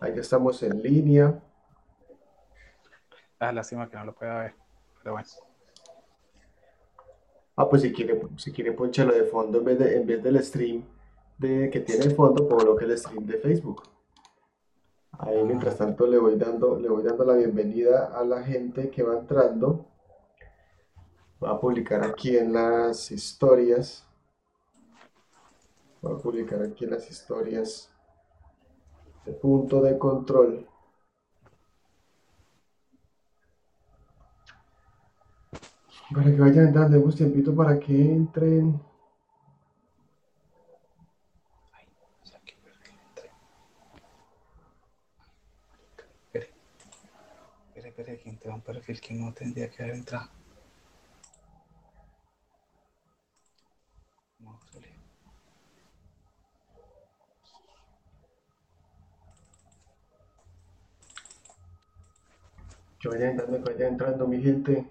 Ahí ya estamos en línea. Ah, lástima que no lo pueda ver, pero bueno. Ah, pues si quiere, si quiere ponchalo de fondo en vez, de, en vez del stream de, que tiene el fondo, coloque el stream de Facebook. Ahí mientras tanto le voy dando, le voy dando la bienvenida a la gente que va entrando. Voy a publicar aquí en las historias. Voy a publicar aquí en las historias punto de control. Para que vayan entrando, demos tiempito para que entren. Sea, que perfil entré. Espere, espere, espere, que entré a un perfil que no tendría que haber entrado. No, sale. Que vayan entrando, que vayan entrando, mi gente.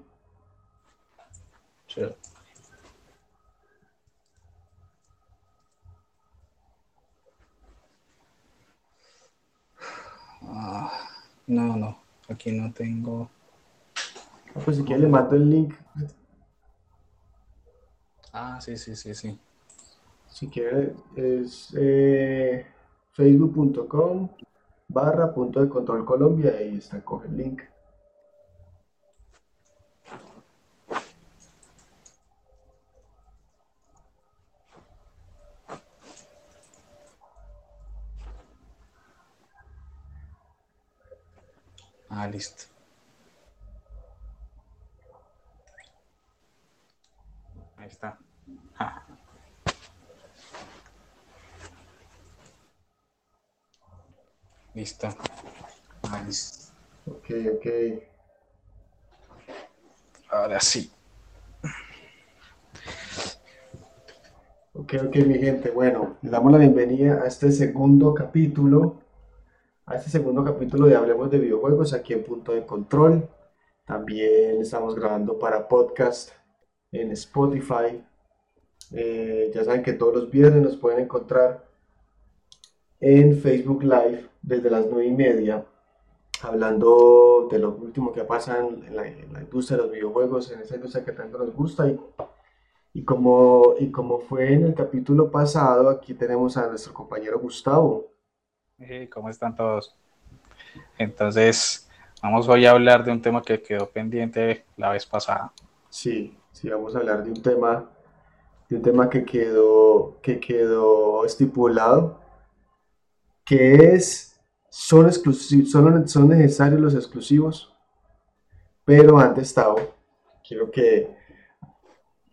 Ah, no, no, aquí no tengo. Pues si quieren le mando el link. Ah, sí, sí, sí, sí. Si quieren es eh, facebook.com barra punto de control Colombia. Ahí está, coge el link. Ah, listo. Ahí está. Ja. Ah, listo. Ok, ok. Ahora sí. Ok, ok, mi gente. Bueno, les damos la bienvenida a este segundo capítulo. A este segundo capítulo de Hablemos de Videojuegos aquí en Punto de Control. También estamos grabando para podcast en Spotify. Eh, ya saben que todos los viernes nos pueden encontrar en Facebook Live desde las 9 y media, hablando de lo último que pasa en, la, en la industria de los videojuegos, en esa industria que tanto nos gusta. Y, y como, y como fue en el capítulo pasado, aquí tenemos a nuestro compañero Gustavo. Eh, ¿Cómo están todos? Entonces, vamos hoy a hablar de un tema que quedó pendiente la vez pasada. Sí, sí, vamos a hablar de un tema, de un tema que quedó, que quedó estipulado, que es, son son, son necesarios los exclusivos, pero antes, Tavo, quiero que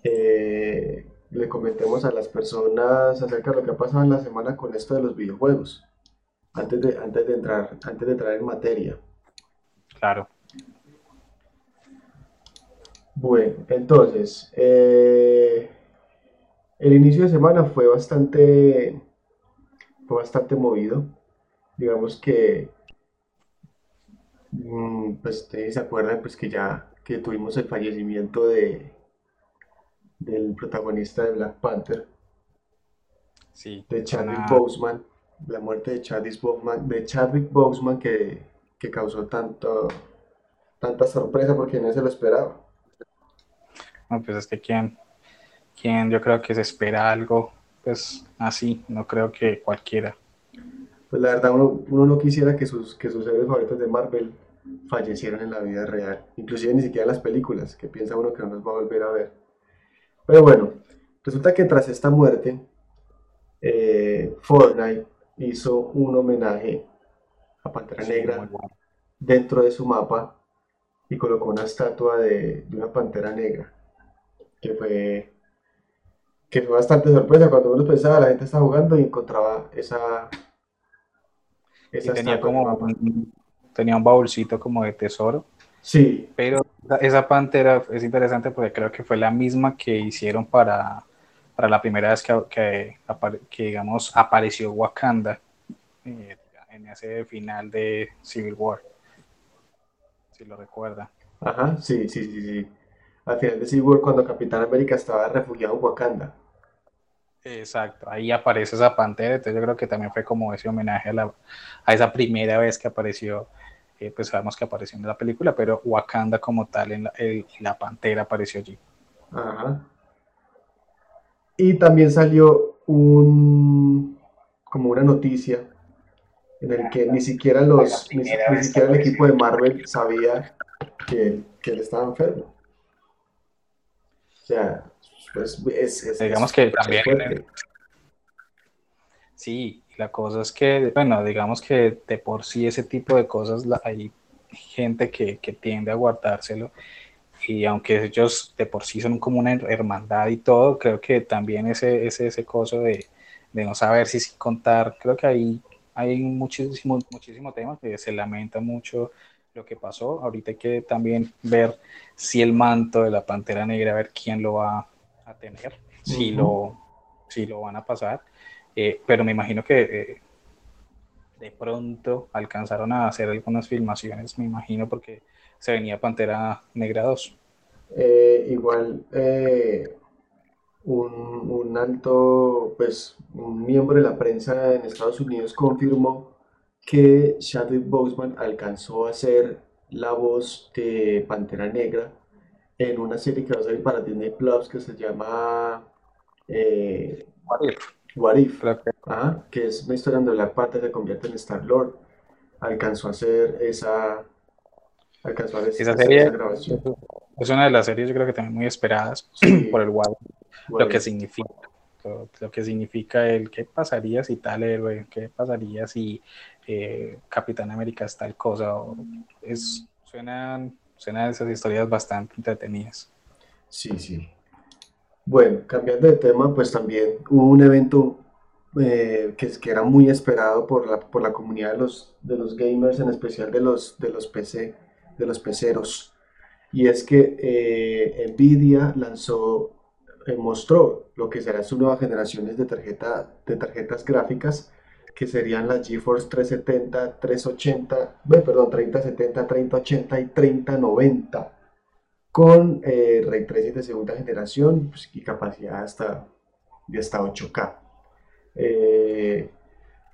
eh, le comentemos a las personas acerca de lo que ha pasado en la semana con esto de los videojuegos, antes de, antes de entrar, antes de materia. Claro. Bueno, entonces, eh, el inicio de semana fue bastante, fue bastante movido. Digamos que, mm, pues ustedes se acuerdan pues que ya que tuvimos el fallecimiento de, del protagonista de Black Panther, Sí, de Chadwick Boseman, la muerte de Chadwick Boseman, de Chadwick Boseman que, que causó tanto, tanta sorpresa porque nadie se lo esperaba. no, pues es que quien, quien yo creo que se espera algo, pues así, no creo que cualquiera. Pues la verdad, uno, uno no quisiera que sus, que sus héroes favoritos de Marvel fallecieran en la vida real, inclusive ni siquiera en las películas, que piensa uno que no los va a volver a ver. Pero bueno, resulta que tras esta muerte, eh, Fortnite hizo un homenaje a Pantera Negra dentro de su mapa y colocó una estatua de, de una Pantera Negra, que fue, que fue bastante sorpresa. Cuando uno pensaba, la gente estaba jugando y encontraba esa, Y tenía estatua como un, tenía un baúlcito como de tesoro, Sí, pero esa pantera es interesante porque creo que fue la misma que hicieron para, para la primera vez que, que, digamos, apareció Wakanda eh, en ese final de Civil War, si lo recuerda. ajá, sí, sí, sí, sí. Al final de Civil War, cuando Capitán América estaba refugiado en Wakanda. Exacto, ahí aparece esa pantera, entonces yo creo que también fue como ese homenaje a, la, a esa primera vez que apareció, eh, pues sabemos que apareció en la película, pero Wakanda como tal en la, la pantera apareció allí. Ajá. Y también salió un como una noticia en el que ni siquiera los ni, siquiera el equipo de Marvel sabía que, que él estaba enfermo. O sea, pues es, digamos que también sí, la cosa es que, bueno, digamos que de por sí ese tipo de cosas hay gente que, que tiende a guardárselo y aunque ellos de por sí son como una hermandad y todo, creo que también ese, ese, ese coso de, de no saber si, si contar, creo que ahí hay muchísimo, muchísimo tema que se lamenta mucho lo que pasó. Ahorita hay que también ver si el manto de la Pantera Negra, a ver quién lo va a tener, si, lo, si lo van a pasar. Eh, pero me imagino que eh, de pronto alcanzaron a hacer algunas filmaciones, me imagino, porque se venía Pantera Negra 2. Eh, igual, eh, un, alto, pues, un miembro de la prensa en Estados Unidos confirmó que Chadwick Boseman alcanzó a ser la voz de Pantera Negra en una serie que va a salir para Disney Plus que se llama eh, What If, que es una historia donde Black Panther se convierte en Star Lord alcanzó a hacer esa esa serie es una de las series yo creo que también muy esperadas por el WoW, lo que significa lo, que significa el qué pasaría si tal héroe, qué pasaría si eh, Capitán América es tal cosa, es, suenan, suenan esas historias bastante entretenidas. Sí, sí. Bueno, cambiando de tema, pues también hubo un evento eh, que, que, era muy esperado por la, por la comunidad de los, de los gamers, en especial de los, de los PC, de los peceros. Y es que eh, Nvidia lanzó, eh, mostró lo que serán sus nuevas generaciones de, tarjeta, de tarjetas gráficas, que serían las GeForce 370, 380, perdón, 3070, 3080 y 3090, con eh, ray tracing de segunda generación pues, y capacidad hasta, de hasta 8K.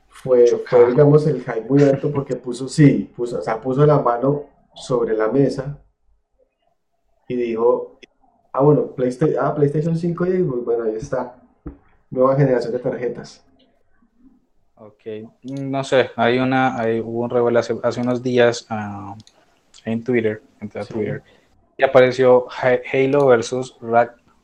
fue, fue, digamos, el hype muy alto porque puso, sí, puso, o sea, puso la mano sobre la mesa y dijo, ah, bueno, PlayStation, ah, PlayStation 5 y bueno, ahí está, nueva generación de tarjetas. Ok, no sé, hay una, hay, hubo un revuelo hace, unos días ah, en Twitter, entre Twitter, y apareció Halo versus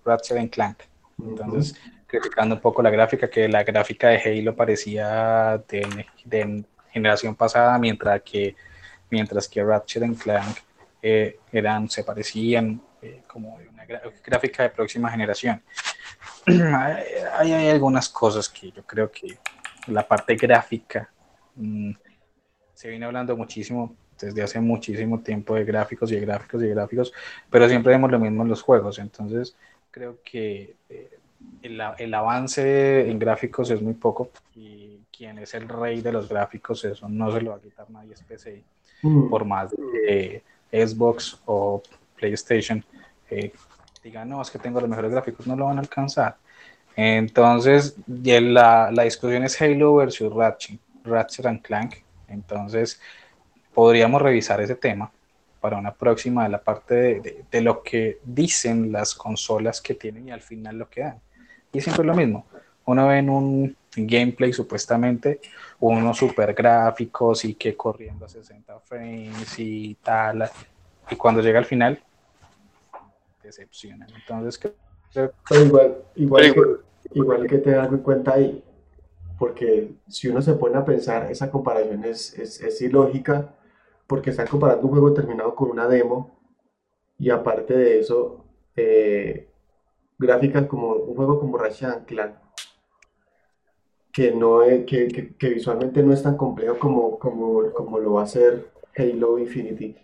Ratchet Clank. Entonces, criticando un poco la gráfica, que la gráfica de Halo parecía de, de generación pasada, mientras que mientras que Ratchet Clank eh, eran, se parecían eh, como una gráfica de próxima generación. hay, hay, algunas cosas que yo creo que la parte gráfica mm, se viene hablando muchísimo desde hace muchísimo tiempo de gráficos y de gráficos y de gráficos, pero siempre vemos lo mismo en los juegos, entonces creo que eh, el, el, avance en gráficos es muy poco y quien es el rey de los gráficos, eso no se lo va a quitar nadie, es PC. Mm. por más de Xbox o PlayStation eh, digan, no, es que tengo los mejores gráficos, no lo van a alcanzar. Entonces, la, la discusión es Halo versus Ratchet, Ratchet and Clank. Entonces, podríamos revisar ese tema para una próxima de la parte de, de, lo que dicen las consolas que tienen y al final lo que dan. Y siempre es lo mismo. Uno ve en un gameplay supuestamente unos super gráficos y que corriendo a 60 frames y tal. Y cuando llega al final, decepcionan. Entonces, igual, igual, que, igual que te das cuenta ahí, porque si uno se pone a pensar, esa comparación es, es, es ilógica, porque están comparando un juego terminado con una demo, y aparte de eso, eh, gráficas como un juego como Ratchet Clank que, no que, que, visualmente no es tan complejo como, como, como lo va a ser Halo Infinity.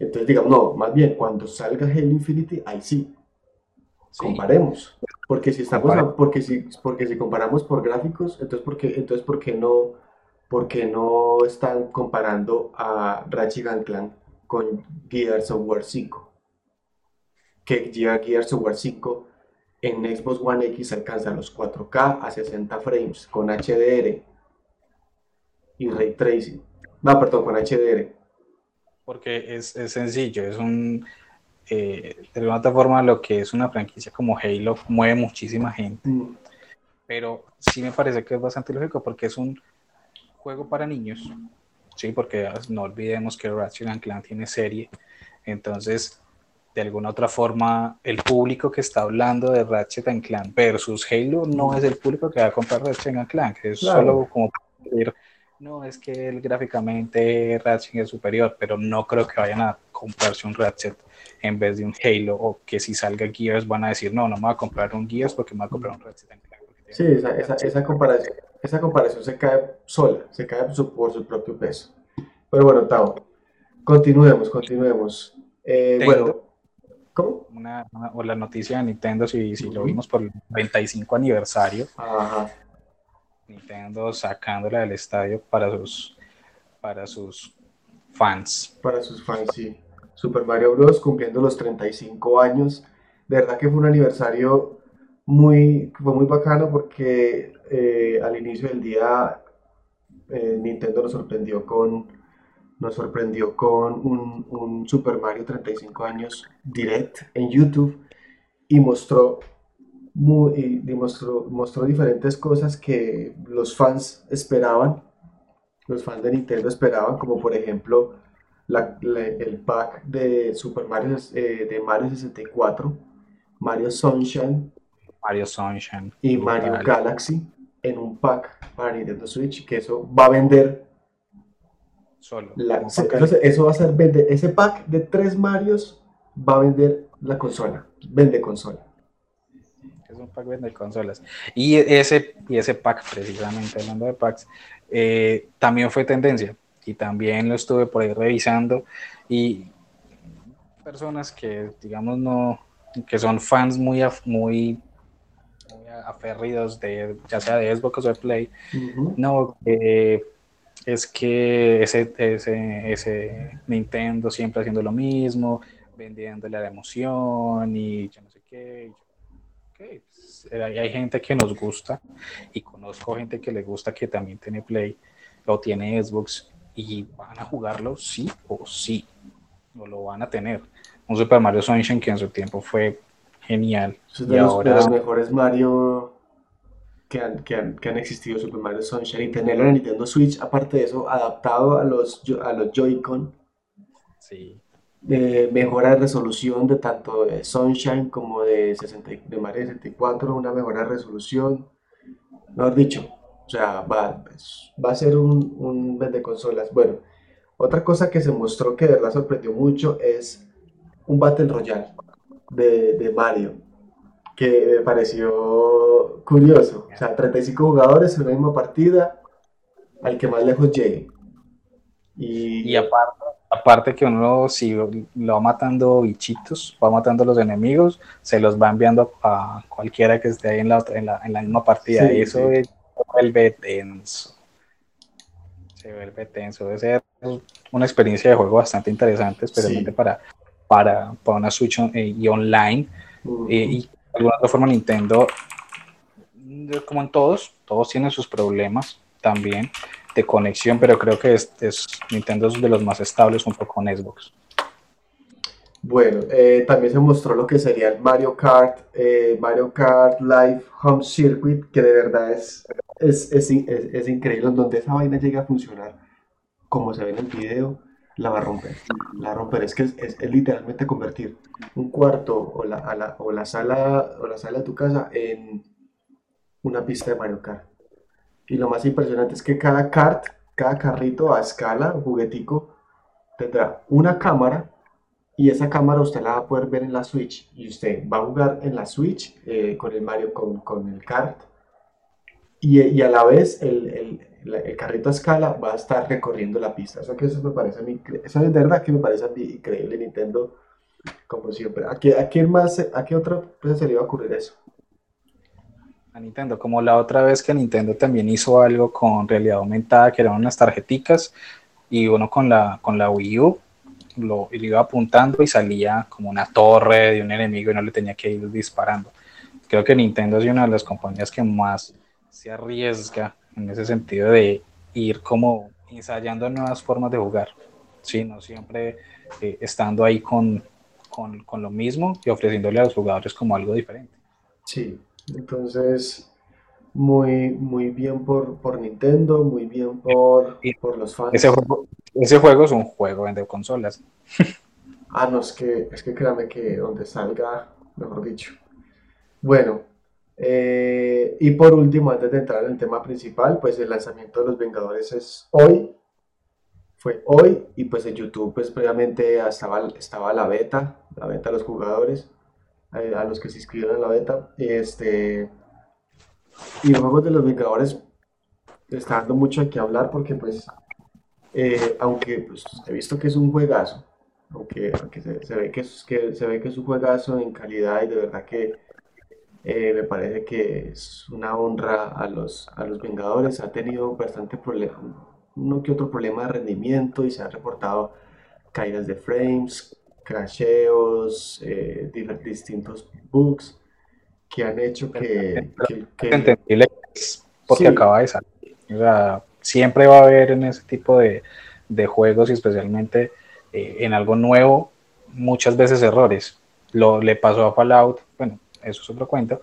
Entonces digamos, no, más bien cuando salga Halo Infinity, ahí sí, comparemos. Porque si estamos porque si, porque si comparamos por gráficos, entonces porque entonces ¿por qué no porque no están comparando a Ratchet Clank con Gears of War 5? Que Gears of War 5 en Xbox One X alcanza los 4K a 60 frames con HDR y Ray Tracing. No, perdón, con HDR. Porque es, es sencillo, es un... Eh, de alguna otra forma lo que es una franquicia como Halo mueve muchísima gente. Mm. Pero sí me parece que es bastante lógico porque es un juego para niños. Sí, porque no olvidemos que Ratchet Clank tiene serie. Entonces, de alguna otra forma, el público que está hablando de Ratchet Clank versus Halo no es el público que va a comprar Ratchet Clank. Es solo como no, es que él gráficamente Ratchet es superior, pero no creo que vayan a comprarse un Ratchet en vez de un Halo o que si salga Gears van a decir, no, no me voy a comprar un Gears porque me voy a comprar un Ratchet Clank. Sí, esa, esa, esa, comparación, esa comparación se cae sola, se cae por su, por su propio peso. Pero bueno, Tao, continuemos, continuemos. Eh, bueno, ¿cómo? Una, o la noticia de Nintendo, si, si lo vimos por el 25 aniversario. Ajá Nintendo sacándola del estadio para sus, para sus fans. Para sus fans, sí. Super Mario Bros. cumpliendo los 35 años. De verdad que fue un aniversario muy, fue muy bacano porque eh, al inicio del día eh, Nintendo nos sorprendió con, nos sorprendió con un, un Super Mario 35 años direct en YouTube y mostró muy, mostró diferentes cosas que los fans esperaban, los fans de Nintendo esperaban, como por ejemplo el pack de Super Mario eh, de Mario 64, Mario Sunshine, Mario Sunshine. y Mario Galaxy en un pack para Nintendo Switch, que eso va a vender solo. eso, va a ser vender, ese pack de tres Marios va a vender la consola, vende consola un pack de consolas. Y ese, y ese pack, precisamente hablando de packs, eh, también fue tendencia. Y también lo estuve por ahí revisando. Y personas que, digamos, no, que son fans muy, muy, aferridos de, ya sea de Xbox o de Play, no, es que ese, ese, ese Nintendo siempre haciendo lo mismo, vendiéndole la emoción y yo no sé qué, pues, hay gente que nos gusta y conozco gente que le gusta que también tiene Play o tiene Xbox y van a jugarlo sí o sí, o lo van a tener. Un Super Mario Sunshine que en su tiempo fue genial. Es de, los, ahora... los mejores Mario que han, que, han, que han, existido, Super Mario Sunshine, y tenerlo en Nintendo Switch, aparte de eso, adaptado a los, a los Joy-Con. Sí de mejora de resolución de tanto de Sunshine como de, 60, de Mario 64, una mejora de resolución, mejor dicho, o sea, va, va a ser un, un vende consolas. Bueno, otra cosa que se mostró que de verdad sorprendió mucho es un Battle Royale de, de Mario, que me pareció curioso, o sea, 35 jugadores en una misma partida, al que más lejos llegue. Y, y aparte Aparte que uno, si lo va matando bichitos, va matando a los enemigos, se los va enviando a cualquiera que esté ahí en la, en la, en la misma partida. y eso se vuelve tenso. Se vuelve tenso. Debe ser una experiencia de juego bastante interesante, especialmente para, para, para, una Switch eh, y online. Eh, y de alguna otra forma Nintendo, como en todos, todos tienen sus problemas también de conexión, pero creo que es, Nintendo es de los más estables junto con Xbox. Bueno, eh, también se mostró lo que sería el Mario Kart, eh, Mario Kart Live Home Circuit, que de verdad es, es, es, es, increíble. Donde esa vaina llega a funcionar, como se ve en el video, la va a romper. La a romper. Es que es, literalmente convertir un cuarto o la, la, o, la sala, o la sala de tu casa en una pista de Mario Kart. Y lo más impresionante es que cada kart, cada carrito a escala, juguetico, tendrá una cámara y esa cámara usted la va a poder ver en la Switch y usted va a jugar en la Switch eh, con el Mario, con, con el kart y, y, a la vez el, el, carrito a escala va a estar recorriendo la pista. Eso que eso me parece a mí, eso es de verdad que me parece a mí increíble Nintendo como siempre. ¿A, qué, a quién más, a qué otra empresa se le iba a ocurrir eso? a Nintendo, como la otra vez que Nintendo también hizo algo con realidad aumentada, que eran unas tarjeticas, y uno con la, con la Wii U lo, iba apuntando y salía como una torre de un enemigo y no le tenía que ir disparando. creo que Nintendo es una de las compañías que más se arriesga en ese sentido de ir como ensayando nuevas formas de jugar, ¿sí? no siempre eh, estando ahí con, con, con, lo mismo y ofreciéndole a los jugadores como algo diferente. Sí, entonces muy, muy bien por, por Nintendo, muy bien por, por los fans. Ese juego, ese juego es un juego de consolas. Ah, no, es que, es que créame que donde salga, mejor dicho. Bueno, eh, y por último, antes de entrar en el tema principal, pues el lanzamiento de los Vengadores es hoy, fue hoy, y pues en YouTube pues previamente estaba, estaba la beta, la beta de los jugadores, eh, a los que se inscribieron en la beta, este, y juegos de los Vengadores está dando mucho que hablar porque pues, eh, aunque pues, he visto que es un juegazo, aunque, se, ve que es, que se ve que es un juegazo en calidad y de verdad que eh, me parece que es una honra a los, a los Vengadores. Ha tenido bastante problema, uno que otro problema de rendimiento y se han reportado caídas de frames, crasheos, eh, distintos bugs que han hecho que... Entendible porque acaba de salir. O sea, siempre va a haber en ese tipo de, de juegos y especialmente eh, en algo nuevo muchas veces errores. Lo le pasó a Fallout, bueno, eso es otro cuento,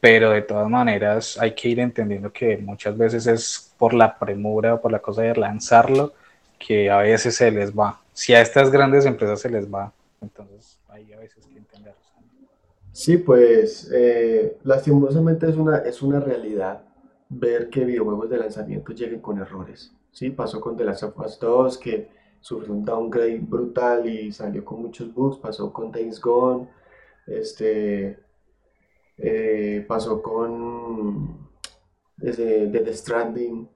pero de todas maneras hay que ir entendiendo que muchas veces es por la premura o por la cosa de lanzarlo que a veces se les va. Si a estas grandes empresas se les va, entonces hay a veces que entenderlo. Sí, pues eh, lastimosamente es una, es una realidad ver que videojuegos de lanzamiento lleguen con errores. Sí, pasó con The Last of Us 2 que sufrió un downgrade brutal y salió con muchos bugs, pasó con Days Gone, este, eh, pasó con desde The Stranding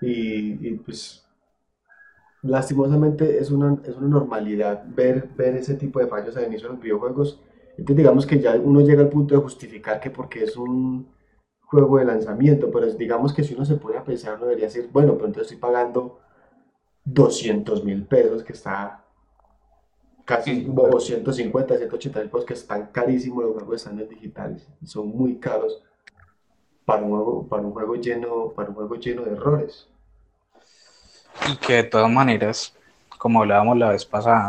y, pues lastimosamente es una, es una normalidad ver, ver ese tipo de fallos al inicio de los videojuegos. Entonces digamos que ya uno llega al punto de justificar que porque es un juego de lanzamiento, pero digamos que si uno se pone a pensar, uno debería decir, bueno, pero entonces estoy pagando 200 mil pesos, que está casi, o 150, 180 mil pesos, que están carísimos los juegos están digitales, son muy caros para un juego, para un juego lleno, para un juego lleno de errores. Y que de todas maneras, como hablábamos la vez pasada,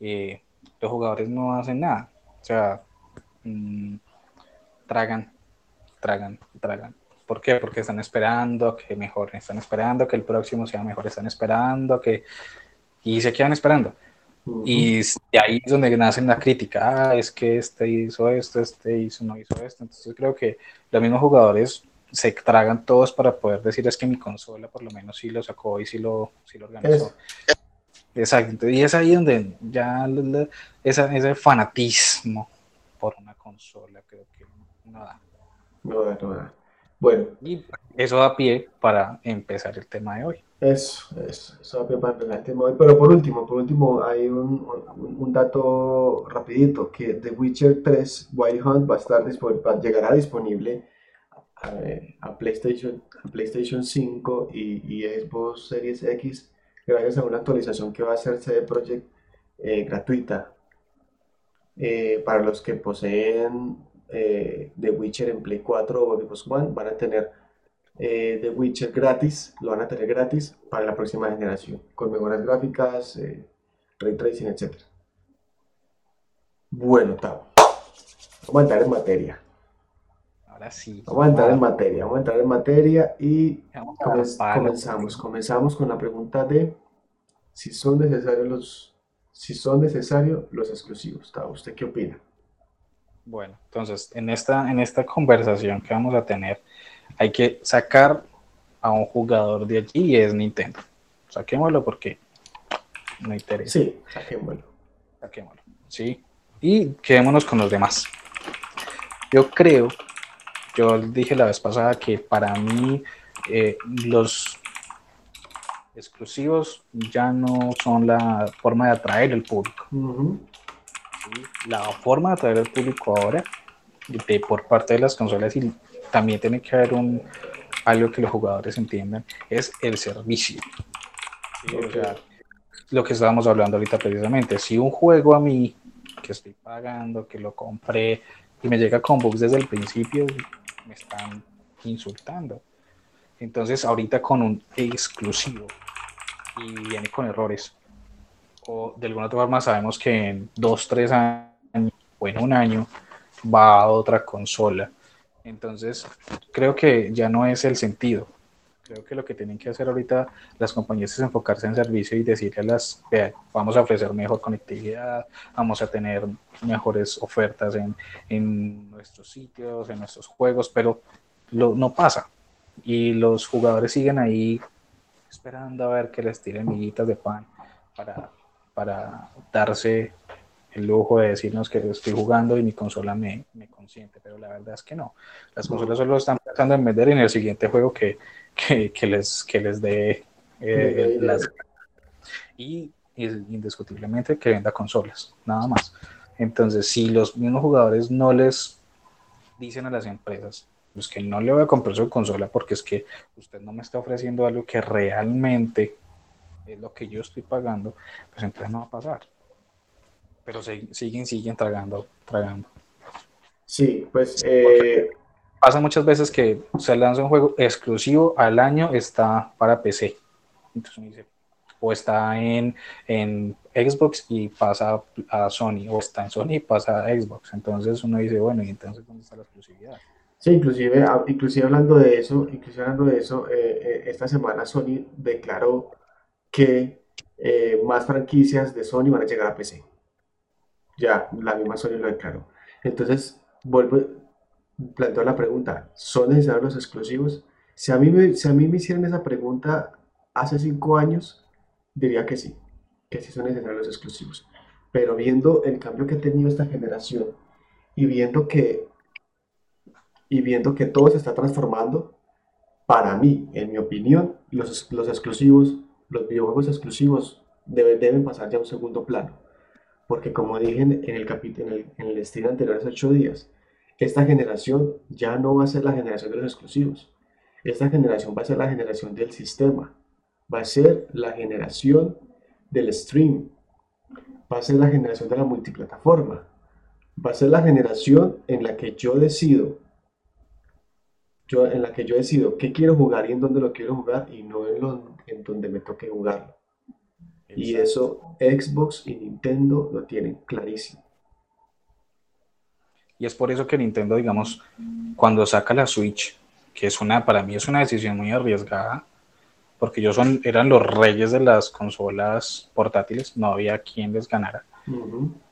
eh, los jugadores no hacen nada. O sea, mmm, tragan, tragan, tragan. ¿Por qué? Porque están esperando que mejor, están esperando que el próximo sea mejor, están esperando que... Y se quedan esperando. Y ahí es donde nacen la crítica, ah, es que este hizo esto, este hizo, no hizo esto. Entonces creo que los mismos jugadores se tragan todos para poder decir es que mi consola por lo menos sí lo sacó y sí lo, sí lo organizó. Exacto, y es ahí donde ya ese fanatismo por una consola creo que no da. No da, no da. Bueno. Y eso da pie para empezar el tema de hoy. Eso, eso, eso para empezar el tema hoy. Pero por último, por último, hay un, un, dato rapidito, que The Witcher 3 Wild Hunt va a estar disponible, llegará disponible a, PlayStation, a PlayStation 5 y, y, Xbox Series X gracias a una actualización que va a hacer CD Projekt eh, gratuita eh, para los que poseen eh, The Witcher en Play 4 o Xbox One van a tener eh, The Witcher gratis, lo van a tener gratis para la próxima generación, con mejoras gráficas, eh, ray tracing, etc. Bueno, Tavo, vamos a entrar en materia. Ahora sí. Vamos a entrar en materia, vamos a entrar en materia y comenzamos. Comenzamos con la pregunta de si son necesarios los, si son necesarios los exclusivos. Tavo, ¿usted qué opina? Bueno, entonces en esta, en esta conversación que vamos a tener, hay que sacar a un jugador de allí y es Nintendo. Saquémoslo porque no interesa. Sí, saquémoslo. Saquémoslo, sí. Y quedémonos con los demás. Yo creo, yo dije la vez pasada que para mí eh, los exclusivos ya no son la forma de atraer el público la forma de atraer al público ahora de, por parte de las consolas y también tiene que haber un algo que los jugadores entiendan es el servicio lo que estábamos hablando ahorita precisamente si un juego a mí que estoy pagando que lo compré y me llega con bugs desde el principio, me están insultando. Entonces, ahorita con un exclusivo y viene con errores, o de alguna otra forma sabemos que en dos, tres años o en un año va a otra consola. Entonces, creo que ya no es el sentido. Creo que lo que tienen que hacer ahorita las compañías es enfocarse en servicio y decirle a las, vamos a ofrecer mejor conectividad, vamos a tener mejores ofertas en, en nuestros sitios, en nuestros juegos, pero no pasa. Y los jugadores siguen ahí esperando a ver que les tiren miguitas de pan para, para darse el lujo de decirnos que estoy jugando y mi consola me, me consiente, pero la verdad es que no. Las consolas solo están pensando en vender en el siguiente juego que, que, les, que les dé eh, las... Y, indiscutiblemente que venda consolas, nada más. Entonces, si los mismos jugadores no les dicen a las empresas, pues que no le voy a comprar su consola porque es que usted no me está ofreciendo algo que realmente es lo que yo estoy pagando, pues entonces no va a pasar. Pero siguen, siguen tragando, tragando. Sí, pues eh, pasa muchas veces que se lanza un juego exclusivo al año, está para PC. Entonces uno dice, o está en, en Xbox y pasa a Sony, o está en Sony y pasa a Xbox. Entonces uno dice, bueno, ¿y entonces dónde está la exclusividad? Sí, inclusive, inclusive hablando de eso, inclusive hablando de eso, eh, eh, esta semana Sony declaró que eh, más franquicias de Sony van a llegar a PC. Ya, la misma Sony lo declaró. Entonces, vuelvo, planteo la pregunta, ¿son necesarios los exclusivos? Si a mí me, si a mí me hicieran esa pregunta hace cinco años, diría que sí, que sí son necesarios los exclusivos. Pero viendo el cambio que ha tenido esta generación y viendo que, y viendo que todo se está transformando, para mí, en mi opinión, los, los exclusivos, los videojuegos exclusivos deben, deben pasar ya a un segundo plano. Porque como dije en el, capítulo, en el, estilo anterior hace ocho días, esta generación ya no va a ser la generación de los exclusivos. Esta generación va a ser la generación del sistema. Va a ser la generación del stream. Va a ser la generación de la multiplataforma. Va a ser la generación en la que yo decido, yo, en la que yo decido qué quiero jugar y en dónde lo quiero jugar y no en, lo, en donde me toque jugarlo. Y eso Xbox y Nintendo lo tienen clarísimo. Y es por eso que Nintendo, digamos, cuando saca la Switch, que es una, para mí es una decisión muy arriesgada, porque ellos son, eran los reyes de las consolas portátiles, no había quien les ganara.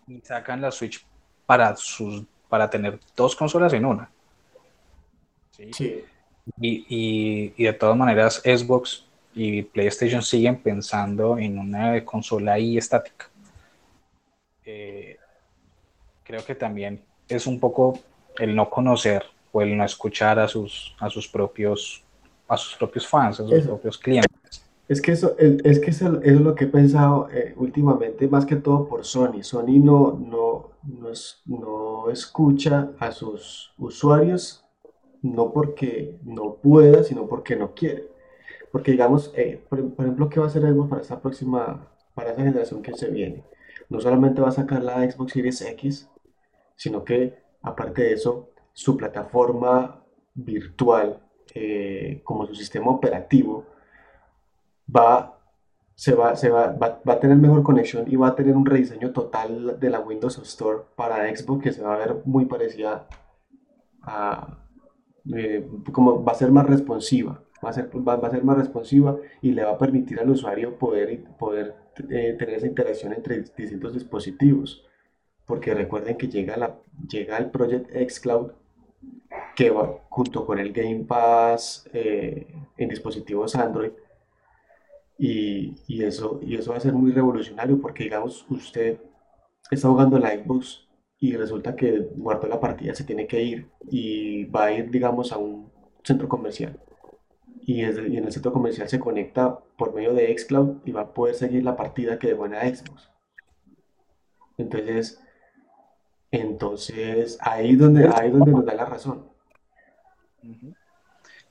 Y sacan la Switch para, sus, para tener dos consolas en una. ¿sí? Y, y, de todas maneras, Xbox y PlayStation siguen pensando en una consola ahí estática. Eh, creo que también es un poco el no conocer o el no escuchar a sus, a sus propios a sus propios fans, a sus propios clientes. Es que eso es, que eso, es lo que he pensado eh, últimamente, más que todo por Sony. Sony no, no, no, no, escucha a sus usuarios, no porque no pueda, sino porque no quiere. Porque digamos, eh, por, ejemplo, ¿qué va a hacer Xbox para esta próxima, para esa generación que se viene? No solamente va a sacar la Xbox Series X, sino que aparte de eso, su plataforma virtual eh, como su sistema operativo va, se va, se va, va, a tener mejor conexión y va a tener un rediseño total de la Windows Store para Xbox que se va a ver muy parecida a, eh, como va a ser más responsiva. Va a, ser, va, a ser más responsiva y le va a permitir al usuario poder, poder eh, tener esa interacción entre distintos dispositivos. Porque recuerden que llega, la, llega el Project X Cloud que va junto con el Game Pass eh, en dispositivos Android. Y, y, eso, y eso va a ser muy revolucionario porque digamos usted está jugando la Xbox y resulta que guardó la partida, se tiene que ir y va a ir digamos a un centro comercial y, y en el centro comercial se conecta por medio de Xcloud y va a poder seguir la partida que dejó en la Xbox. Entonces, entonces, ahí donde, ahí donde nos da la razón.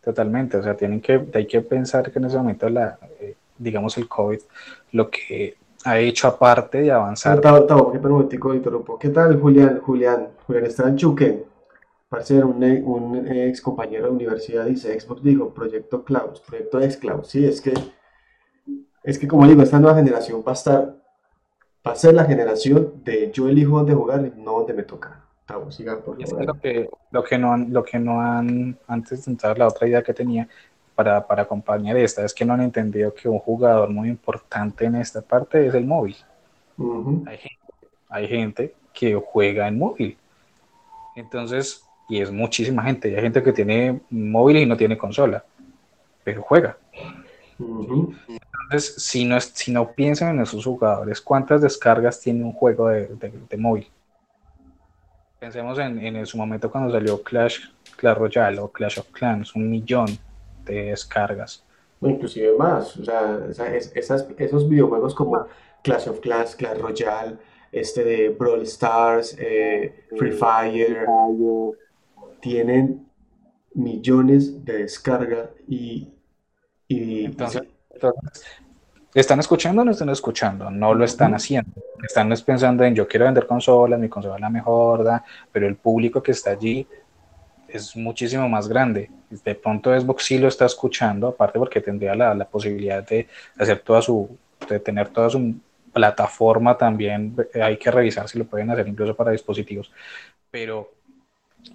Totalmente, o sea, tienen que, hay que pensar que en ese momento, la, eh, digamos, el COVID, lo que ha hecho aparte de avanzar. ¿qué tal Julián? Julián, Julián está en Chuque. Parece un, un ex compañero de universidad, dice Xbox, dijo, Proyecto Cloud, Proyecto Xcloud. Sí, es que, es que como digo, esta nueva generación va a estar, va a ser la generación de yo elijo dónde jugar y no dónde me toca. lo que, lo que no han, lo que no han, antes de entrar la otra idea que tenía, para, para acompañar esta es que no han entendido que un jugador muy importante en esta parte es el móvil. hay, gente, hay, gente, que juega en móvil. Entonces, y es muchísima gente. Hay gente que tiene móvil y no tiene consola, pero juega. Entonces, si no, si no piensan en esos jugadores, ¿cuántas descargas tiene un juego de, de, móvil? Pensemos en, en, su momento cuando salió Clash, Clash Royale o Clash of Clans, un millón de descargas. inclusive más, o sea, esas, esos videojuegos como Clash of Clans, Clash Royale, este de Brawl Stars, eh, Free Fire, tienen millones de descargas y... entonces, ¿están escuchando o no están escuchando? No lo están haciendo. Están pensando en yo quiero vender consolas, mi consola es la mejor, pero el público que está allí es muchísimo más grande. De pronto Xbox sí lo está escuchando, aparte porque tendría la, la posibilidad de hacer toda su, de tener toda su plataforma también, hay que revisar si lo pueden hacer incluso para dispositivos. Pero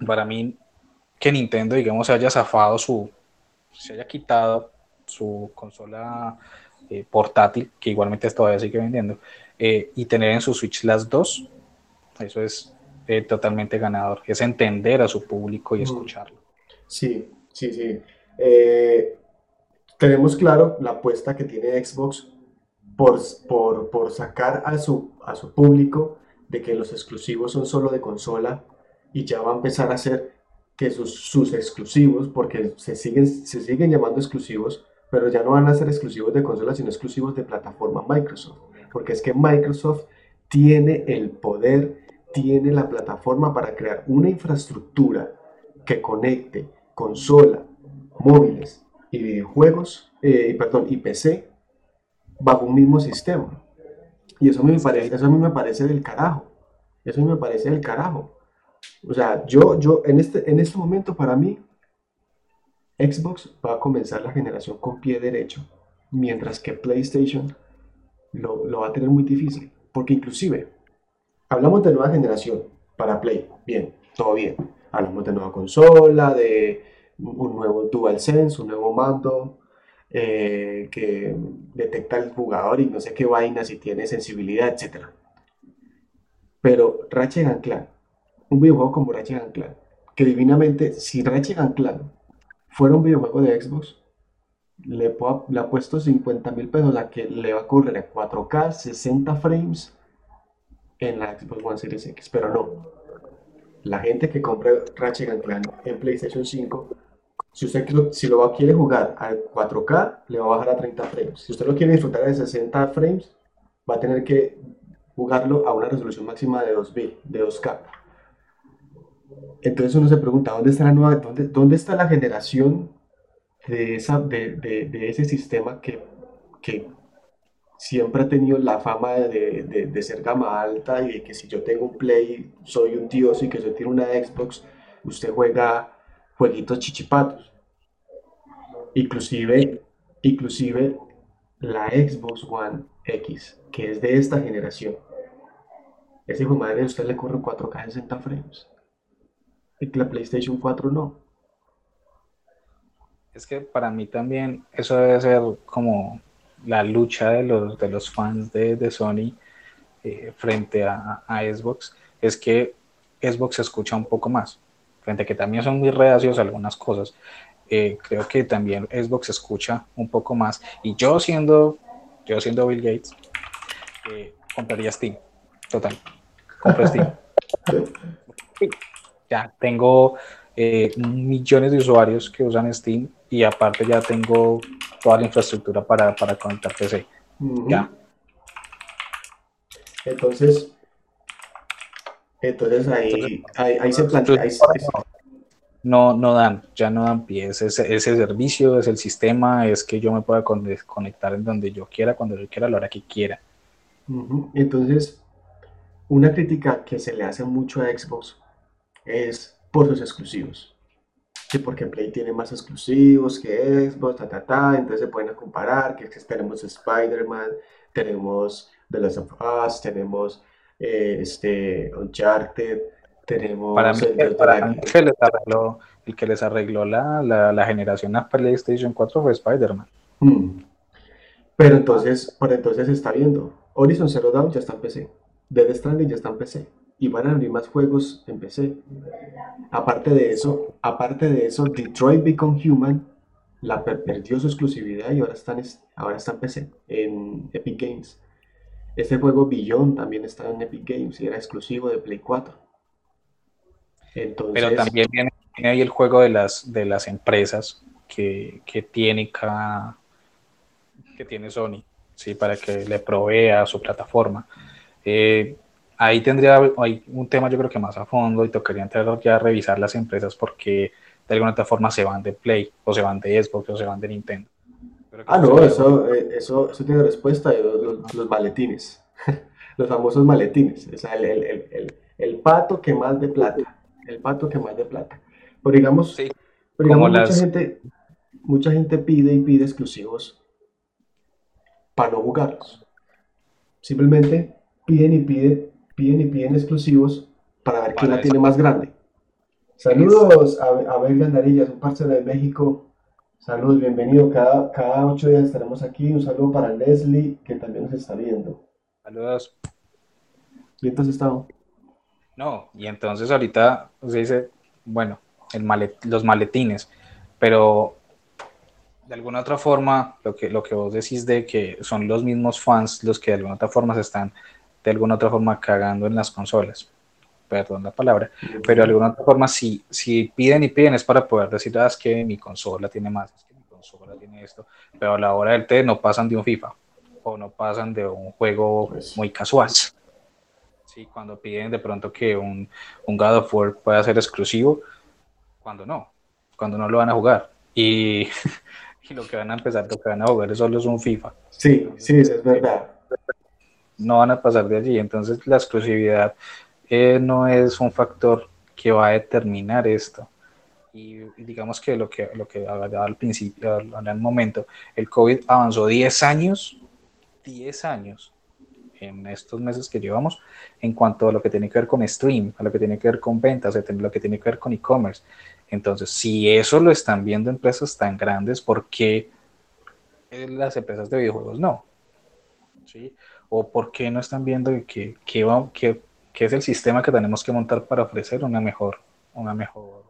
para mí, que Nintendo, digamos, se haya zafado su, se haya quitado su consola eh, portátil, que igualmente todavía sigue vendiendo, eh, y tener en su Switch las dos, eso es eh, totalmente ganador, es entender a su público y escucharlo. Sí, sí, sí. Tenemos claro la apuesta que tiene Xbox por, por, por, sacar a su, a su público de que los exclusivos son solo de consola y ya va a empezar a hacer que sus, sus exclusivos, porque se siguen, se siguen llamando exclusivos, pero ya no van a ser exclusivos de consola, sino exclusivos de plataforma Microsoft. Porque es que Microsoft tiene el poder tiene la plataforma para crear una infraestructura que conecte consola, móviles y videojuegos, eh, perdón, y PC bajo un mismo sistema. Y eso a, mí me parece, eso a mí me parece del carajo. Eso a mí me parece del carajo. O sea, yo, yo en, este, en este momento para mí, Xbox va a comenzar la generación con pie derecho, mientras que PlayStation lo, lo va a tener muy difícil. Porque inclusive Hablamos de nueva generación para Play, bien, todo bien. Hablamos de nueva consola, de un nuevo DualSense, un nuevo mando eh, que detecta el jugador y no sé qué vaina, si tiene sensibilidad, etc. Pero Ratchet Clank, un videojuego como Ratchet Clank, que divinamente, si Ratchet Clank fuera un videojuego de Xbox, le, le ha puesto 50 mil pesos a que le va a correr a 4K, 60 frames en la Xbox One Series X, pero no. La gente que compra Ratchet Clank en PlayStation 5, si usted si lo quiere jugar a 4K, le va a bajar a 30 frames. Si usted lo quiere disfrutar de 60 frames, va a tener que jugarlo a una resolución máxima de 2B, de 2K. Entonces uno se pregunta, ¿dónde está la nueva, dónde, dónde está la generación de, esa, de, de, ese sistema que, que siempre ha tenido la fama de, de, ser gama alta y que si yo tengo un Play soy un dios y que yo tengo una Xbox, usted juega jueguitos chichipatos. Inclusive, inclusive la Xbox One X, que es de esta generación. Ese hijo de madre usted le corre 4K 60 frames. Y la PlayStation 4 no. Es que para mí también eso debe ser como la lucha de los, de los fans de, de Sony eh, frente a, a, Xbox es que Xbox se escucha un poco más, frente a que también son muy reacios algunas cosas. Eh, creo que también Xbox escucha un poco más. Y yo siendo, yo siendo Bill Gates, eh, compraría Steam. Total. Compro Steam. ya tengo millones de usuarios que usan Steam y aparte ya tengo toda la infraestructura para, para conectar PC. Ya. Entonces, entonces ahí, ahí, se plantea. no, no dan, ya no dan pie. Ese, ese servicio, es el sistema, es que yo me pueda conectar en donde yo quiera, cuando yo quiera, a la hora que quiera. Entonces, una crítica que se le hace mucho a Xbox es por sus exclusivos. Que porque Play tiene más exclusivos que Xbox, ta, ta, ta, entonces se pueden comparar, que tenemos Spider-Man, tenemos The Last of Us, tenemos eh, este, Uncharted, tenemos... Para mí, el, para que les arregló, el que les arregló la, la, la generación a PlayStation 4 fue Spider-Man. Hmm. Pero entonces, por entonces se está viendo. Horizon Zero Dawn ya está en PC. Dead Stranding ya está en PC. Y van a abrir más juegos en PC. Aparte de eso, aparte de eso, Detroit Become Human la perdió su exclusividad y ahora está en, ahora está en PC, en Epic Games. Este juego Beyond también está en Epic Games y era exclusivo de Play 4. Pero también viene, ahí el juego de las, de las empresas que, que tiene cada, que tiene Sony, ¿sí? para que le provea su plataforma. Eh, ahí tendría hay un tema yo creo que más a fondo y tocaría entrar ya a revisar las empresas porque de alguna otra forma se van de Play o se van de Xbox o se van de Nintendo. Ah, no, eso, eh, eso, eso, tiene respuesta, los, los, maletines, los famosos maletines, o sea, el, el, el, el, pato que más de plata, el pato que más de plata. Pero digamos, mucha, gente, mucha gente pide y pide exclusivos para no jugarlos. Simplemente piden y piden, piden y piden exclusivos para ver quién la tiene más grande. Saludos a, Abel Gandarillas, un parcero de México Saludos, bienvenido. Cada, cada ocho días estaremos aquí. Un saludo para Leslie, que también nos está viendo. Saludos. ¿Y entonces estado? No, y entonces ahorita se dice, bueno, el los maletines, pero de alguna otra forma, lo que, lo que vos decís de que son los mismos fans los que de alguna otra forma se están de alguna otra forma cagando en las consolas perdón la palabra, pero de alguna otra forma, si, si piden y piden es para poder decir, ah, es que mi consola tiene más, es que mi consola tiene esto, pero a la hora del té no pasan de un FIFA o no pasan de un juego pues muy casual. Sí, cuando piden de pronto que un, un God of War pueda ser exclusivo, cuando no, cuando no lo van a jugar. Y, y lo que van a empezar, lo que van a jugar es solo es un FIFA. Sí, sí, es verdad. No van a pasar de allí, entonces la exclusividad no es un factor que va a determinar esto. Y digamos que lo que, lo que hablaba al principio, en el momento, el COVID avanzó 10 años, 10 años en estos meses que llevamos en cuanto a lo que tiene que ver con stream, a lo que tiene que ver con ventas, a lo que tiene que ver con e-commerce. Entonces, si eso lo están viendo empresas tan grandes, ¿por qué las empresas de videojuegos no? ¿Sí? ¿O por qué no están viendo que, que, que que es el sistema que tenemos que montar para ofrecer una mejor, una mejor,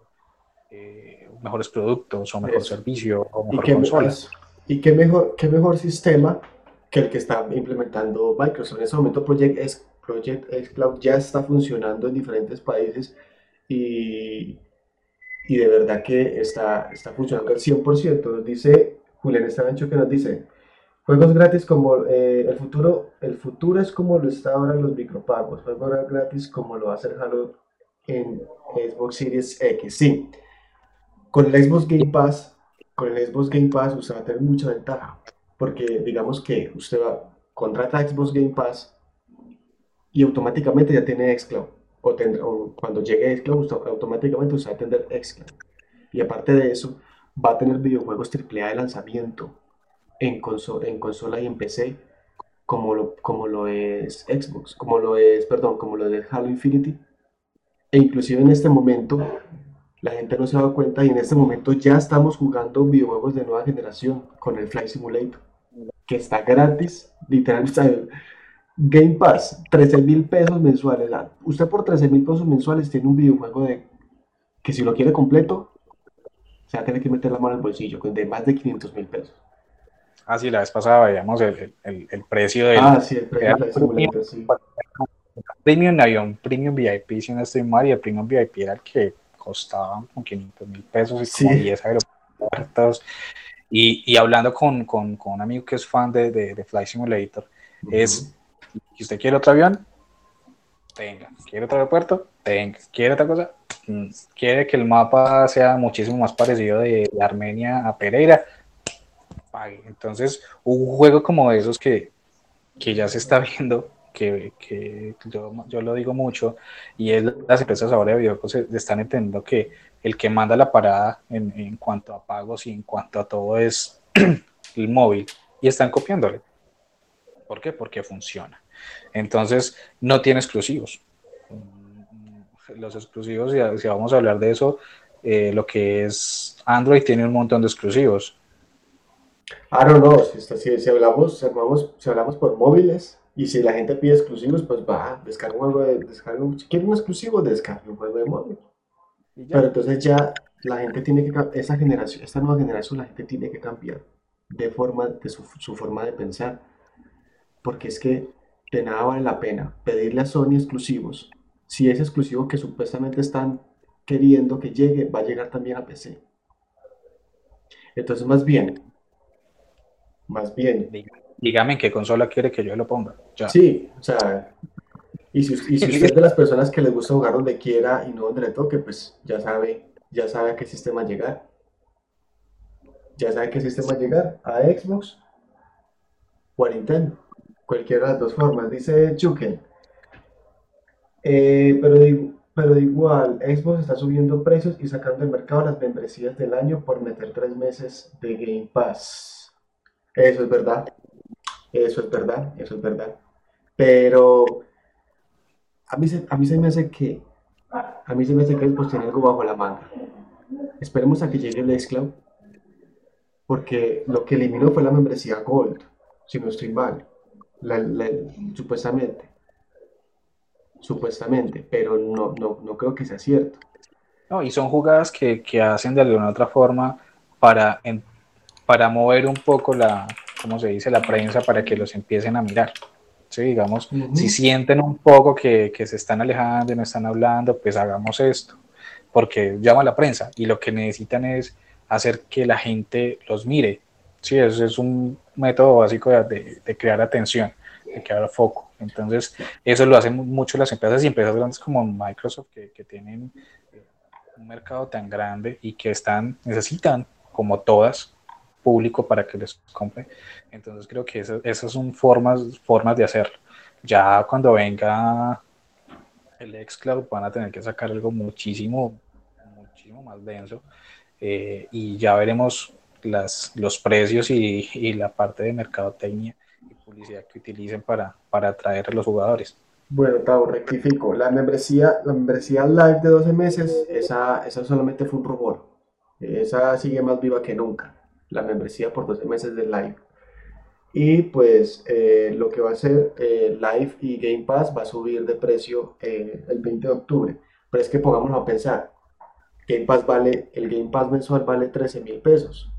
eh, mejores productos o mejor servicio o mejor ¿Y qué, ¿Y qué mejor, qué mejor sistema que el que está implementando Microsoft? En ese momento Project X, Project X Cloud ya está funcionando en diferentes países y, y de verdad que está, está funcionando al 100%. Nos dice Julián Estebancho que nos dice, Juegos gratis como eh, el futuro, el futuro es como lo está ahora los micropagos. Juegos gratis como lo va a hacer Halo en Xbox Series X. Sí, con el Xbox Game Pass, con el Xbox Game Pass usted va a tener mucha ventaja, porque digamos que usted va contrata Xbox Game Pass y automáticamente ya tiene Xcloud. O, tendrá, cuando llegue Xcloud, automáticamente usted va a tener Xcloud. Y aparte de eso, va a tener videojuegos AAA de lanzamiento en, en consola y en PC, como lo, como lo es Xbox, como lo es, perdón, como lo es Halo Infinity. E inclusive en este momento, la gente no se ha dado cuenta y en este momento ya estamos jugando videojuegos de nueva generación con el Flight Simulator, que está gratis, literalmente. Game Pass, 13 mil pesos mensuales. Usted por 13 mil pesos mensuales tiene un videojuego de que si lo quiere completo, se va a tener que meter la mano al bolsillo, de más de 500 mil pesos. Ah, sí, la vez pasada veíamos el, el, el precio del. Ah, sí, el precio del sí. Premium había un Premium VIP, si no estoy mal, y el Premium VIP era el que costaba como 500 mil pesos y como 10 aeropuertos. Y, y hablando con, con, con, un amigo que es fan de, de, de Flight Simulator, es: si usted quiere otro avión, tenga. ¿Quiere otro aeropuerto? Tenga. ¿Quiere otra cosa? Mm, ¿Quiere que el mapa sea muchísimo más parecido de Armenia a Pereira? Pague. Entonces, un juego como esos que, que ya se está viendo, que, que yo, yo, lo digo mucho, y es las empresas ahora de videojuegos están entendiendo que el que manda la parada en, en cuanto a pagos y en cuanto a todo es el móvil, y están copiándole. ¿Por qué? Porque funciona. Entonces, no tiene exclusivos. Los exclusivos, si, vamos a hablar de eso, eh, lo que es Android tiene un montón de exclusivos. Ah, no, no, si, hablamos, si, hablamos, si hablamos por móviles y si la gente pide exclusivos, pues va, descarga un juego de, descarga un, si quiere un exclusivo, descarga un juego de móvil. Pero entonces ya la gente tiene que, esa generación, esta nueva generación, la gente tiene que cambiar de forma, de su, su forma de pensar. Porque es que de nada vale la pena pedirle a Sony exclusivos si ese exclusivo que supuestamente están queriendo que llegue va a llegar también a PC. Entonces, más bien, más bien. Dígame en qué consola quiere que yo lo ponga. Sí, o sea, y si, y si usted es de las personas que les gusta jugar donde quiera y no donde le toque, pues ya sabe, ya sabe a qué sistema llegar. Ya sabe a qué sistema llegar, a Xbox o a Nintendo. Cualquiera de las dos formas, dice Chuken. Eh, pero, de, pero igual, Xbox está subiendo precios y sacando del mercado las membresías del año por meter tres meses de Game Pass. Eso es verdad. Eso es verdad. Eso es verdad. Pero a mí, se, a mí se me hace que a mí se me hace que Xbox tiene algo bajo la manga. Esperemos a que llegue el Xcloud. Porque lo que eliminó fue la membresía Gold, si no estoy mal. supuestamente supuestamente, pero no, no, no creo que sea cierto. No, y son jugadas que, que hacen de alguna otra forma para, para mover un poco la, ¿cómo se dice?, la prensa para que los empiecen a mirar. Sí, digamos, si sienten un poco que, que, se están alejando y no están hablando, pues hagamos esto, porque llama a la prensa y lo que necesitan es hacer que la gente los mire. Sí, eso es un método básico de, de crear atención que quedar foco. Entonces, eso lo hacen mucho las empresas y empresas grandes como Microsoft que, que tienen eh, un mercado tan grande y que están, necesitan, como todas, público para que les compre. Entonces, creo que esas, esas son formas, formas de hacerlo. Ya cuando venga el xCloud van a tener que sacar algo muchísimo, muchísimo más denso eh, y ya veremos las, los precios y, y la parte de mercadotecnia publicidad que utilicen para, para atraer a los jugadores. Bueno, Tavo, rectifico. La membresía, la membresía live de 12 meses, esa, esa solamente fue un rumor. Esa sigue más viva que nunca. La membresía por 12 meses de live. Y pues eh, lo que va a ser eh, Live y Game Pass va a subir de precio eh, el 20 de octubre. Pero es que pongámonos a pensar, Game Pass vale, el Game Pass mensual vale 13 mil pesos.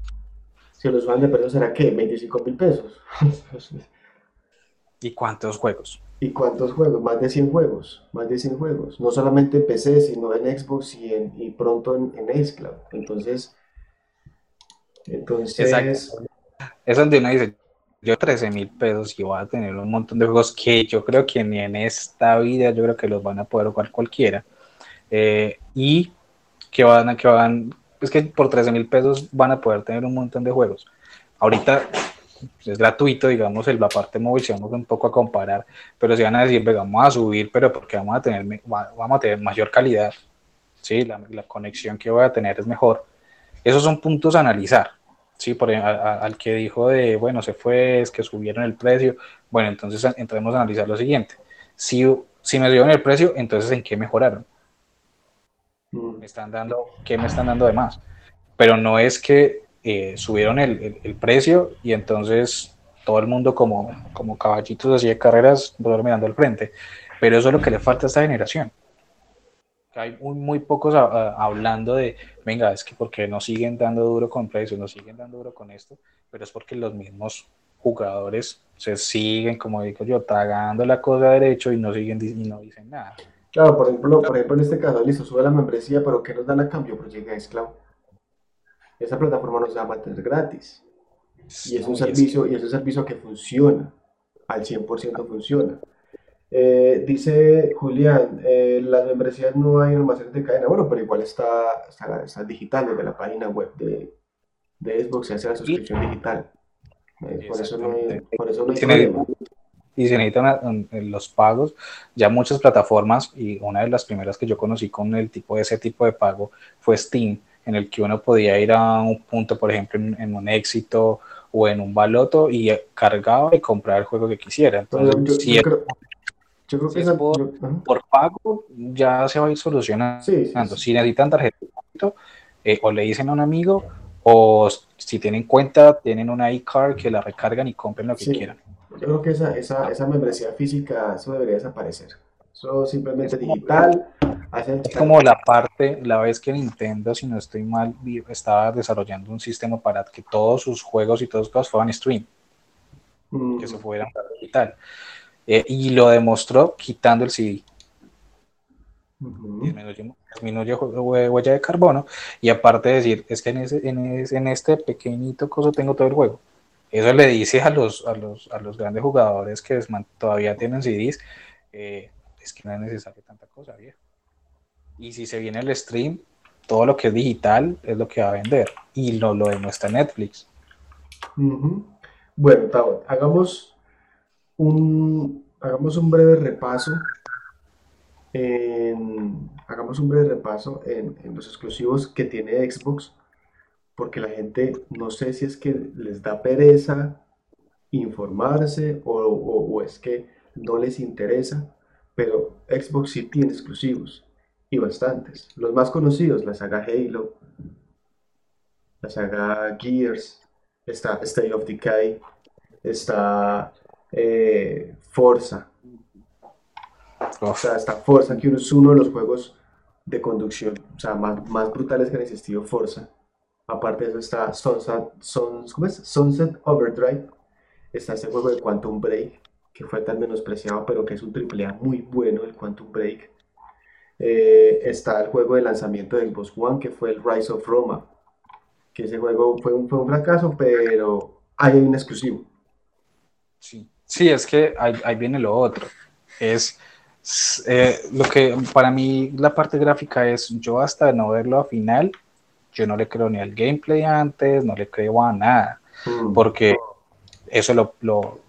Si lo suban de precio será qué, 25 mil pesos. ¿Y cuántos juegos? ¿Y cuántos juegos? Más de 100 juegos, más de 100 juegos. No solamente en PC, sino en Xbox y, en, y pronto en, en Xcloud. Entonces, entonces... Exacto. Es donde uno dice, yo 13 mil pesos y voy a tener un montón de juegos que yo creo que ni en esta vida yo creo que los van a poder jugar cualquiera. Eh, y que van, que van, es que por 13 mil pesos van a poder tener un montón de juegos. Ahorita es gratuito, digamos, el, la parte móvil, si vamos un poco a comparar, pero si van a decir, vamos a subir, pero porque vamos a tener, vamos a tener mayor calidad, ¿sí? La, la conexión que voy a tener es mejor. Esos son puntos a analizar, ¿sí? Por, al que dijo de, bueno, se fue, es que subieron el precio, bueno, entonces entremos a analizar lo siguiente. Si, si me subieron el precio, entonces ¿en qué mejoraron? Mm. Me están dando, ¿qué me están dando de más? Pero no es que eh, subieron el, el, precio y entonces todo el mundo como, como caballitos así de carreras mirando al frente. Pero eso es lo que le falta a esta generación. Hay muy, muy pocos hablando de, venga, es que porque no siguen dando duro con precios, no siguen dando duro con esto, pero es porque los mismos jugadores se siguen, como digo yo, tragando la cosa derecho y no siguen y no dicen nada. Claro, por ejemplo, por ejemplo en este caso, listo, sube la membresía, pero ¿qué nos dan a cambio? Pues llega esclavo esa plataforma no se va a mantener gratis. Y es un servicio, y es un servicio que funciona, al 100% funciona. Eh, dice Julián, eh, las membresías no hay almacenes de cadena. Bueno, pero igual está, está, digital desde la página web de, de Xbox, se hace la suscripción digital. Eh, por, eso no hay, por eso no hay problema. y se necesitan los pagos. Ya muchas plataformas, y una de las primeras que yo conocí con el tipo de ese tipo de pago fue Steam, en el que uno podía ir a un punto, por ejemplo, en, un éxito o en un baloto y cargaba y comprar el juego que quisiera. Entonces, si es, por, pago, ya se va a ir solucionando. Si necesitan tarjeta eh, o le dicen a un amigo, o si tienen cuenta, tienen una iCard que la recargan y compren lo que quieran. Yo creo que esa, esa, esa membresía física, eso debería desaparecer. Eso simplemente digital. Es como la parte, la vez que Nintendo, si no estoy mal, estaba desarrollando un sistema para que todos sus juegos y todos los fueran stream, mm. que se fueran digital. Eh, y lo demostró quitando el CD. disminuye, huella de carbono y aparte de decir, es que en, ese, en, este pequeñito coso tengo todo el juego. Eso le dice a los, a los, a los grandes jugadores que todavía tienen CDs, eh, es que no es necesario tanta cosa, viejo. Y si se viene el stream, todo lo que es digital es lo que va a vender. Y lo, lo demuestra Netflix. Bueno, Tavo, hagamos un, hagamos un breve repaso. En, hagamos un breve repaso en, los exclusivos que tiene Xbox. Porque la gente, no sé si es que les da pereza informarse o, o es que no les interesa pero Xbox sí tiene exclusivos y bastantes. Los más conocidos, la saga Halo, la saga Gears, está State of Decay, está eh, Forza. O sea, está Forza, que es uno de los juegos de conducción, o sea, más, más brutales que han existido Forza. Aparte de eso está Sunset, Sunset Overdrive, está ese juego de Quantum Break, que fue tan menospreciado, pero que es un AAA muy bueno, el Quantum Break. Eh, está el juego de lanzamiento de Xbox One, que fue el Rise of Roma, que ese juego fue un, fue un fracaso, pero hay un exclusivo. Sí, sí es que ahí, viene lo otro. Es eh, lo que para mí la parte gráfica es, yo hasta no verlo a final, yo no le creo ni al gameplay antes, no le creo a nada, mm. porque eso lo, lo, o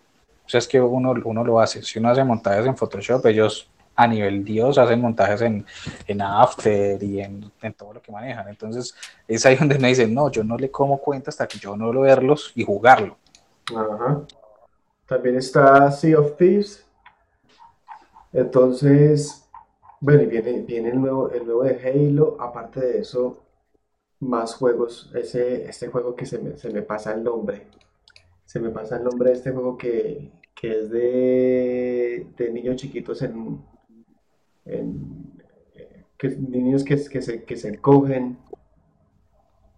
sea, es que uno, uno lo hace. Si uno hace montajes en Photoshop, ellos a nivel Dios hacen montajes en, en After y en, en, todo lo que manejan. Entonces, es ahí donde me dicen, no, yo no le como cuenta hasta que yo no lo verlos y jugarlo. Ajá. También está Sea of Thieves. Entonces, bueno, y viene, viene el, nuevo, el nuevo de Halo. Aparte de eso, más juegos. Ese, este juego que se me, se me pasa el nombre se me pasa el nombre de este juego que, es de, niños chiquitos en, niños que, se, que se encogen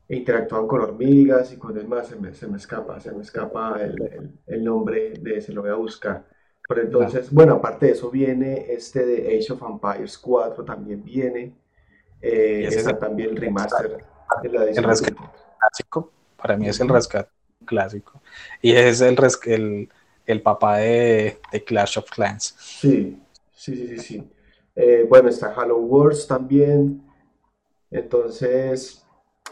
e interactúan con hormigas y con demás, se me, se me escapa, se me escapa el, nombre de ese, lo voy a buscar. Pero entonces, bueno, aparte de eso viene este de Age of Empires 4, también viene, eh, está también el remaster de la edición. El clásico, para mí es el rescate clásico. Y es el, el, el papá de, Clash of Clans. Sí, sí, sí, sí. Eh, bueno, está Halo Wars también. Entonces,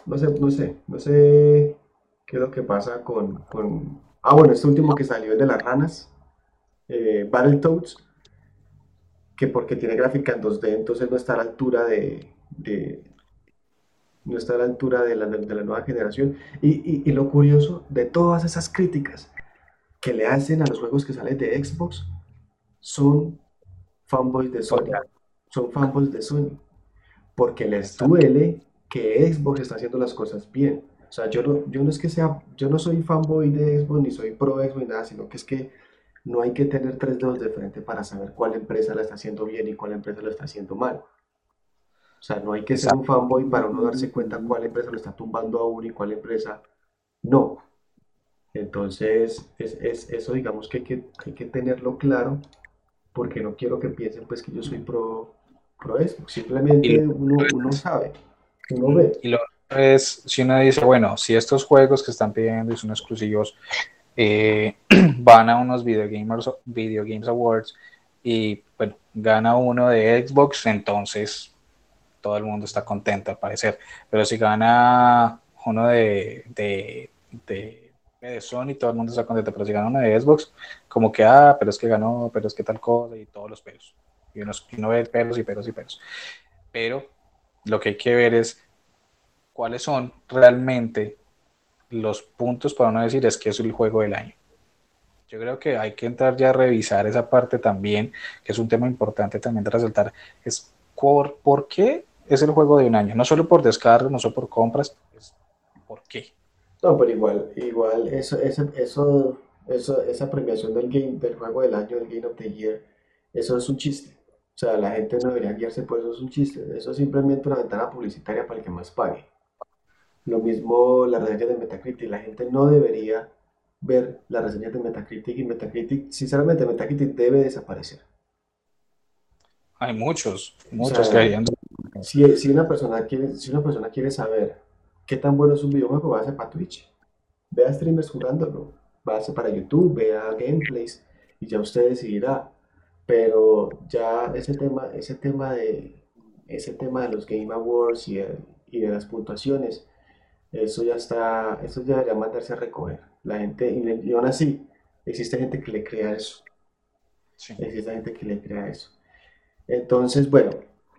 no sé, no sé, no sé qué es lo que pasa con, Ah, bueno, este último que salió es de las ranas, eh, Battletoads, que porque tiene gráfica en 2D, entonces no está a la altura de, no está a la altura de la, de la nueva generación. Y, y, lo curioso de todas esas críticas que le hacen a los juegos que salen de Xbox son fanboys de Sony. Son fanboys de Sony. Porque les duele que Xbox está haciendo las cosas bien. O sea, yo no, yo no es que sea, yo no soy fanboy de Xbox, ni soy pro Xbox, ni nada, sino que es que no hay que tener tres dedos de frente para saber cuál empresa la está haciendo bien y cuál empresa lo está haciendo mal. O sea, no hay que ser un fanboy para uno darse cuenta cuál empresa lo está tumbando a uno y cuál empresa no. Entonces, es, eso digamos que hay, que hay que tenerlo claro porque no quiero que piensen pues que yo soy pro, pro eso. Simplemente uno, uno sabe, uno. Y lo es, si uno dice, bueno, si estos juegos que están pidiendo y son exclusivos eh, van a unos Video, Gamers, Video Games Awards y bueno, gana uno de Xbox, entonces todo el mundo está contento al parecer. Pero si gana uno de, de, de Sony, todo el mundo está contento, pero si gana una de Xbox, como que, ah, pero es que ganó, pero es que tal cosa, y todos los pelos. Y uno, uno ve pelos y pelos y pelos. Pero lo que hay que ver es cuáles son realmente los puntos para no decir es que es el juego del año. Yo creo que hay que entrar ya a revisar esa parte también, que es un tema importante también de resaltar, es por, qué es el juego de un año, no solo por descargas, no solo por compras, es por qué. No, pero igual, igual, eso, eso, eso, eso, esa premiación del game, del juego del año, del Game of the Year, eso es un chiste. O sea, la gente no debería guiarse por eso, es un chiste. Eso es simplemente una ventana publicitaria para el que más pague. Lo mismo las reseñas de Metacritic. La gente no debería ver las reseñas de Metacritic y Metacritic, sinceramente, Metacritic debe desaparecer. Hay muchos, muchos que harían. Si, si, una persona quiere, si una persona quiere saber qué tan bueno es un videojuego, va a hacer para Twitch. Vea streamers jugándolo, va a hacer para YouTube, vea gameplays y ya usted decidirá. Pero ya ese tema, ese tema de ese tema de los Game Awards y y de las puntuaciones eso ya está, eso ya debería mandarse a recoger. La gente, y, aún así, existe gente que le crea eso. Existe gente que le crea eso. Entonces, bueno,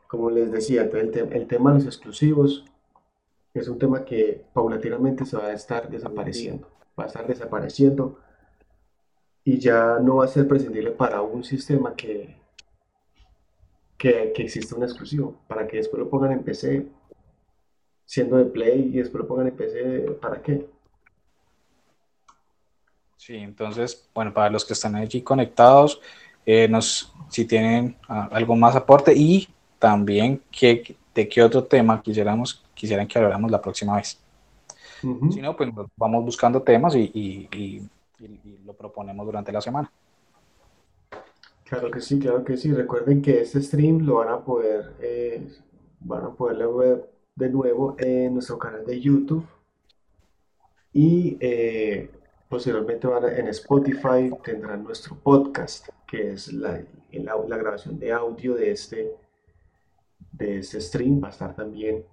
como les decía, el, el tema de los exclusivos es un tema que paulatinamente se va a estar desapareciendo. Va a estar desapareciendo y ya no va a ser prescindible para un sistema que, que, que exista un exclusivo, para que después lo pongan en PC siendo de Play y después lo pongan en PC, ¿para qué? Sí, entonces, bueno, para los que están allí conectados, eh, nos, si tienen ah, algo más aporte y también qué, de qué otro tema quisiéramos, quisieran que habláramos la próxima vez. Si no, pues vamos buscando temas y, lo proponemos durante la semana. Claro que sí, claro que sí. Recuerden que este stream lo van a poder, eh, van a poder ver de nuevo en nuestro canal de YouTube y eh, posteriormente van en Spotify tendrán nuestro podcast que es la, la, grabación de audio de este, de este stream va a estar también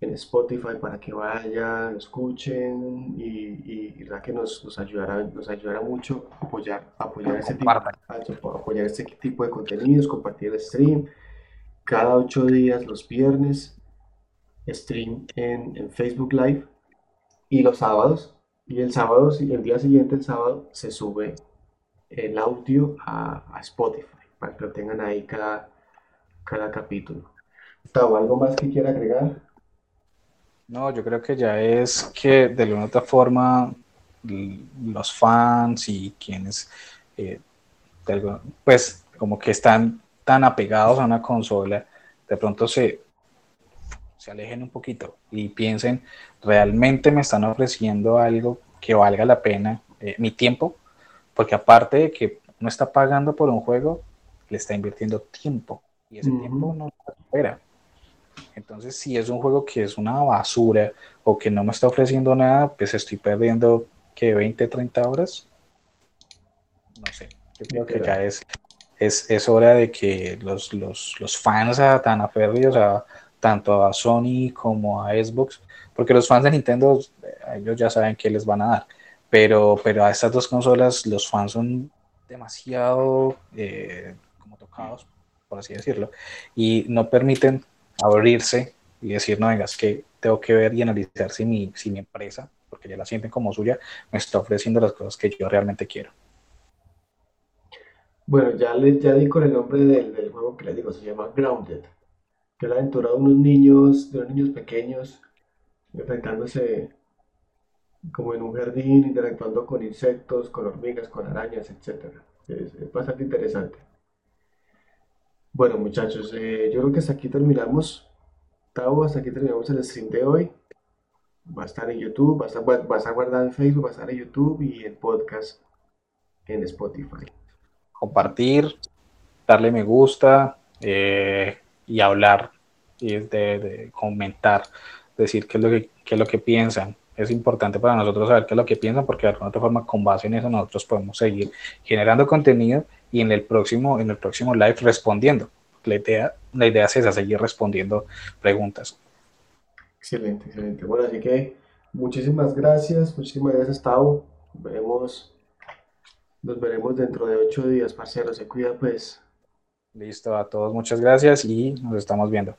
en Spotify para que vayan, escuchen y, y, que nos, nos, ayudará, nos ayudará mucho apoyar, apoyar, este tipo, apoyar este tipo de contenidos, compartir el stream cada ocho días los viernes stream en, Facebook Live y los sábados. Y el sábado, el día siguiente, el sábado, se sube el audio a, Spotify para que lo tengan ahí cada, cada capítulo. Gustavo, ¿algo más que quiera agregar? No, yo creo que ya es que de alguna otra forma los fans y quienes, eh, pues como que están tan apegados a una consola, de pronto se se alejen un poquito y piensen, ¿realmente me están ofreciendo algo que valga la pena eh, mi tiempo? Porque aparte de que no está pagando por un juego, le está invirtiendo tiempo y ese tiempo no se espera. Entonces, si es un juego que es una basura o que no me está ofreciendo nada, pues estoy perdiendo que 20, 30 horas. No sé, yo creo que ya es, es, es hora de que los, los, los fans tan aferridos a, tanto a Sony como a Xbox, porque los fans de Nintendo, eh, ellos ya saben qué les van a dar, pero, pero a estas dos consolas los fans son demasiado eh, como tocados, por así decirlo, y no permiten abrirse y decir, no, vengas, que tengo que ver y analizar si mi, si mi empresa, porque ya la sienten como suya, me está ofreciendo las cosas que yo realmente quiero. Bueno, ya, le, ya di con el nombre del, del juego que les digo, se llama Grounded que es la aventura de unos niños, de unos niños pequeños, enfrentándose como en un jardín, interactuando con insectos, con hormigas, con arañas, etc. Es, bastante interesante. Bueno, muchachos, eh, yo creo que hasta aquí terminamos. Tavo, hasta aquí terminamos el stream de hoy. Va a estar en YouTube, va a estar, va a estar guardado en Facebook, va a estar en YouTube y el podcast en Spotify. Compartir, darle me gusta, eh, y hablar y de, comentar, decir qué es, lo que, qué es lo que piensan. Es importante para nosotros saber qué es lo que piensan porque de alguna otra forma con base en eso nosotros podemos seguir generando contenido y en el próximo, en el próximo live respondiendo. La idea, la idea es esa, seguir respondiendo preguntas. Excelente, excelente. Bueno, así que Muchísimas gracias, muchísimas gracias, Tavo. Veremos, nos veremos dentro de ocho días, parcero. Se cuida, pues. Listo, a todos muchas gracias y nos estamos viendo.